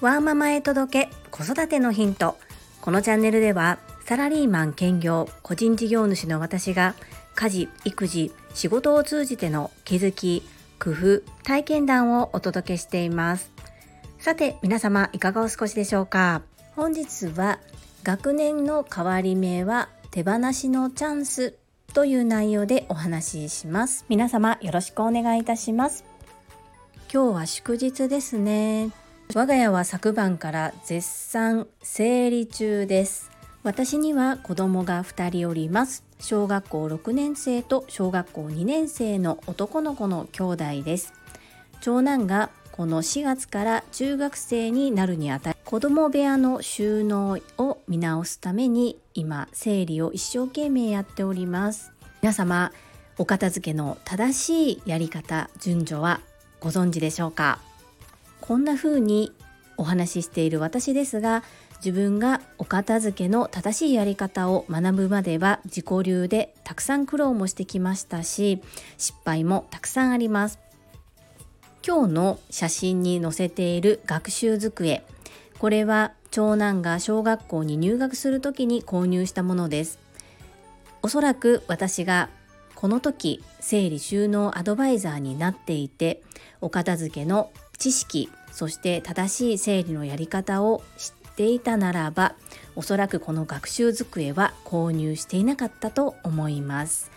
ワーママへ届け子育てのヒント。このチャンネルではサラリーマン兼業個人事業主の私が家事育児仕事を通じての気づき工夫体験談をお届けしています。さて皆様いかがお過ごしでしょうか？本日は学年の変わり目は手放しのチャンスという内容でお話しします。皆様よろしくお願いいたします。今日は祝日ですね。我が家は昨晩から絶賛整理中です。私には子供が2人おります。小学校6年生と小学校2年生の男の子の兄弟です。長男がこの4月から中学生になるにあたり子供部屋の収納を見直すために今整理を一生懸命やっております。皆様お片付けの正しいやり方順序はご存知でしょうか？こんな風にお話ししている私ですが自分がお片付けの正しいやり方を学ぶまでは自己流でたくさん苦労もしてきましたし失敗もたくさんあります。今日の写真に載せている学習机これは長男が小学校に入学する時に購入したものです。おそらく私がこの時整理収納アドバイザーになっていてお片付けの知識そして正しい整理のやり方を知っていたならばおそらくこの学習机は購入していなかったと思います。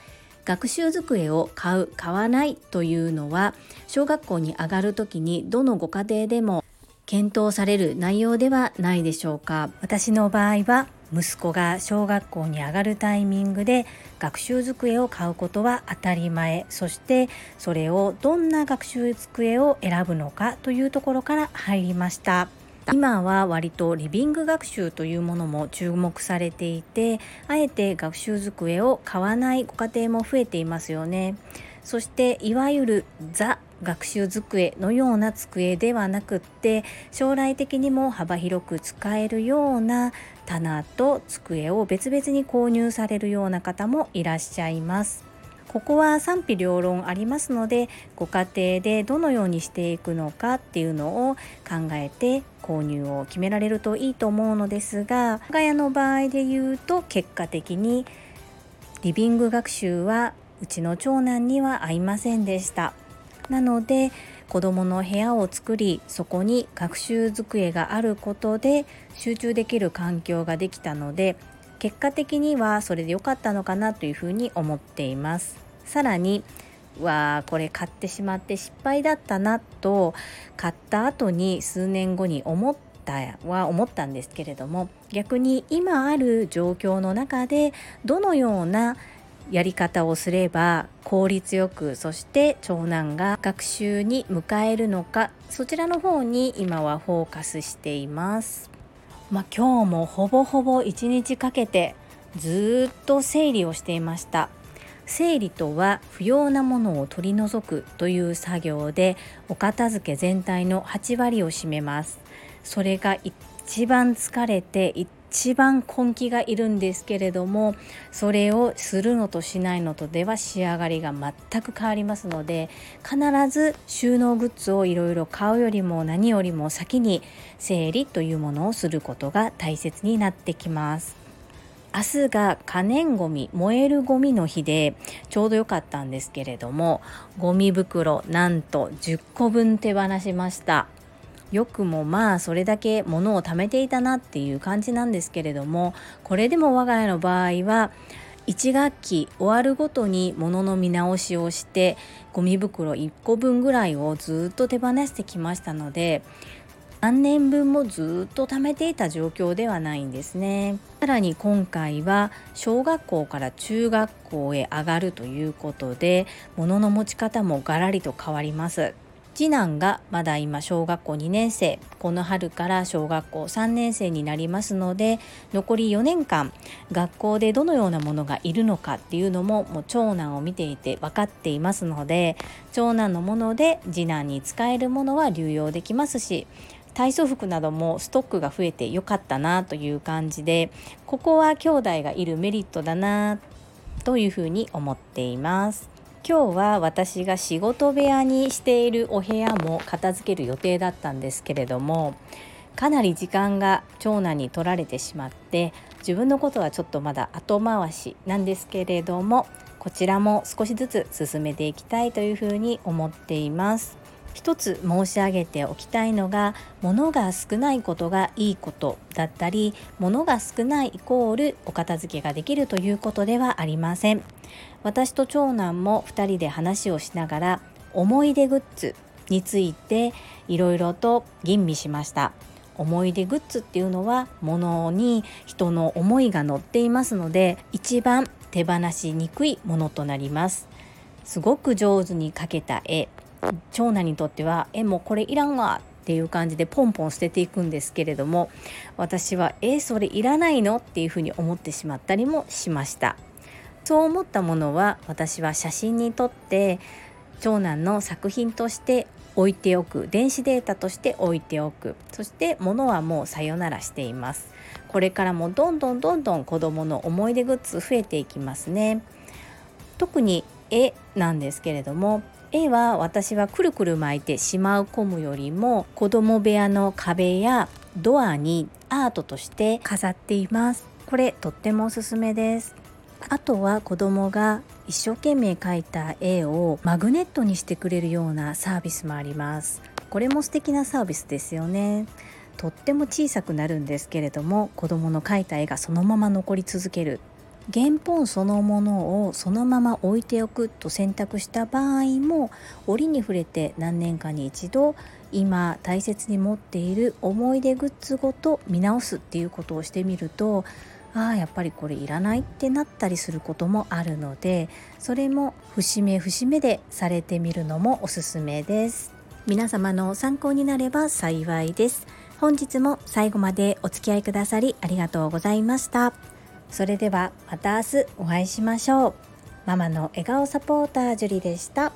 学習机を買う買わないというのは小学校に上がる時にどのご家庭でも検討される内容ではないでしょうか。私の場合は息子が小学校に上がるタイミングで学習机を買うことは当たり前。そしてそれをどんな学習机を選ぶのかというところから入りました。今は割とリビング学習というものも注目されていてあえて学習机を買わないご家庭も増えていますよね。そしていわゆるザ学習机のような机ではなくって将来的にも幅広く使えるような棚と机を別々に購入されるような方もいらっしゃいます。ここは賛否両論ありますのでご家庭でどのようにしていくのかっていうのを考えて購入を決められるといいと思うのですが我が家の場合で言うと結果的にリビング学習はうちの長男には合いませんでしたなので子どもの部屋を作りそこに学習机があることで集中できる環境ができたので結果的にはそれで良かったのかなというふうに思っています。さらにわーこれ買ってしまって失敗だったなと買った後に数年後に思ったは思ったんですけれども逆に今ある状況の中でどのようなやり方をすれば効率よくそして長男が学習に迎えるのかそちらの方に今はフォーカスしています。まあ、今日もほぼほぼ1日かけてずっと整理をしていました。整理とは不要なものを取り除くという作業でお片付け全体の8割を占めます。それが一番疲れて一一番根気がいるんですけれどもそれをするのとしないのとでは仕上がりが全く変わりますので必ず収納グッズをいろいろ買うよりも何よりも先に整理というものをすることが大切になってきます。明日が可燃ごみ燃えるゴミの日でちょうど良かったんですけれどもゴミ袋なんと10個分手放しましたよくもまあそれだけ物を貯めていたなっていう感じなんですけれどもこれでも我が家の場合は1学期終わるごとに物の見直しをしてゴミ袋1個分ぐらいをずっと手放してきましたので何年分もずっと貯めていた状況ではないんですね。さらに今回は小学校から中学校へ上がるということで物の持ち方もガラリと変わります。次男がまだ今小学校2年生この春から小学校3年生になりますので残り4年間学校でどのようなものがいるのかっていうのももう長男を見ていて分かっていますので長男のもので次男に使えるものは流用できますし体操服などもストックが増えてよかったなという感じでここは兄弟がいるメリットだなというふうに思っています。今日は私が仕事部屋にしているお部屋も片付ける予定だったんですけれどもかなり時間が長男に取られてしまって自分のことはちょっとまだ後回しなんですけれどもこちらも少しずつ進めていきたいというふうに思っています。一つ申し上げておきたいのが物が少ないことがいいことだったり物が少ないイコールお片付けができるということではありません。私と長男も2人で話をしながら思い出グッズについていろいろと吟味しました。思い出グッズっていうのは物に人の思いが載っていますので一番手放しにくいものとなります。すごく上手に描けた絵。長男にとっては「えもうこれいらんわ」っていう感じでポンポン捨てていくんですけれども私は「えそれいらないの?」っていうふうに思ってしまったりもしました。そう思ったものは私は写真に撮って長男の作品として置いておく電子データとして置いておく。そして物はもうさよならしています。これからもどんどんどんどん子どもの思い出グッズ増えていきますね。特に絵なんですけれども絵は私はくるくる巻いてしまう込むよりも子供部屋の壁やドアにアートとして飾っています。これとってもおすすめです。あとは子供が一生懸命描いた絵をマグネットにしてくれるようなサービスもあります。これも素敵なサービスですよね。とっても小さくなるんですけれども子供の描いた絵がそのまま残り続ける。原本そのものをそのまま置いておくと選択した場合も折に触れて何年かに一度今大切に持っている思い出グッズごと見直すっていうことをしてみるとああやっぱりこれいらないってなったりすることもあるのでそれも節目節目でされてみるのもおすすめです。皆様の参考になれば幸いです。本日も最後までお付き合いくださりありがとうございました。それではまた明日お会いしましょう。ママの笑顔サポータージュリでした。